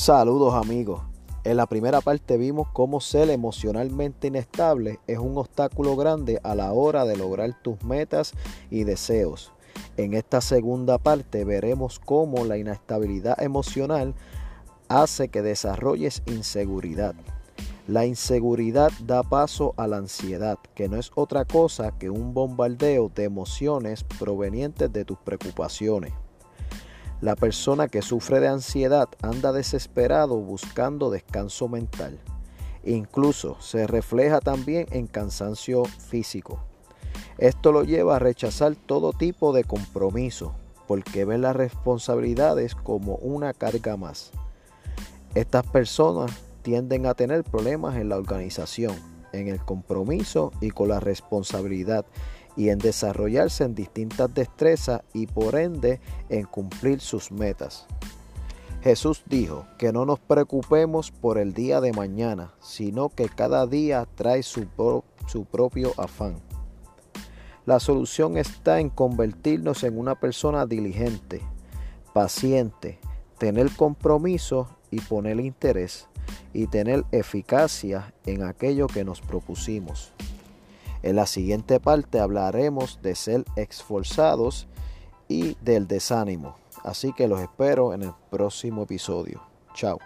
Saludos amigos. En la primera parte vimos cómo ser emocionalmente inestable es un obstáculo grande a la hora de lograr tus metas y deseos. En esta segunda parte veremos cómo la inestabilidad emocional hace que desarrolles inseguridad. La inseguridad da paso a la ansiedad, que no es otra cosa que un bombardeo de emociones provenientes de tus preocupaciones. La persona que sufre de ansiedad anda desesperado buscando descanso mental. Incluso se refleja también en cansancio físico. Esto lo lleva a rechazar todo tipo de compromiso porque ven las responsabilidades como una carga más. Estas personas tienden a tener problemas en la organización, en el compromiso y con la responsabilidad y en desarrollarse en distintas destrezas y por ende en cumplir sus metas. Jesús dijo que no nos preocupemos por el día de mañana, sino que cada día trae su, propio afán. La solución está en convertirnos en una persona diligente, paciente, tener compromiso y poner interés y tener eficacia en aquello que nos propusimos. En la siguiente parte hablaremos de ser esforzados y del desánimo. Así que los espero en el próximo episodio. Chao.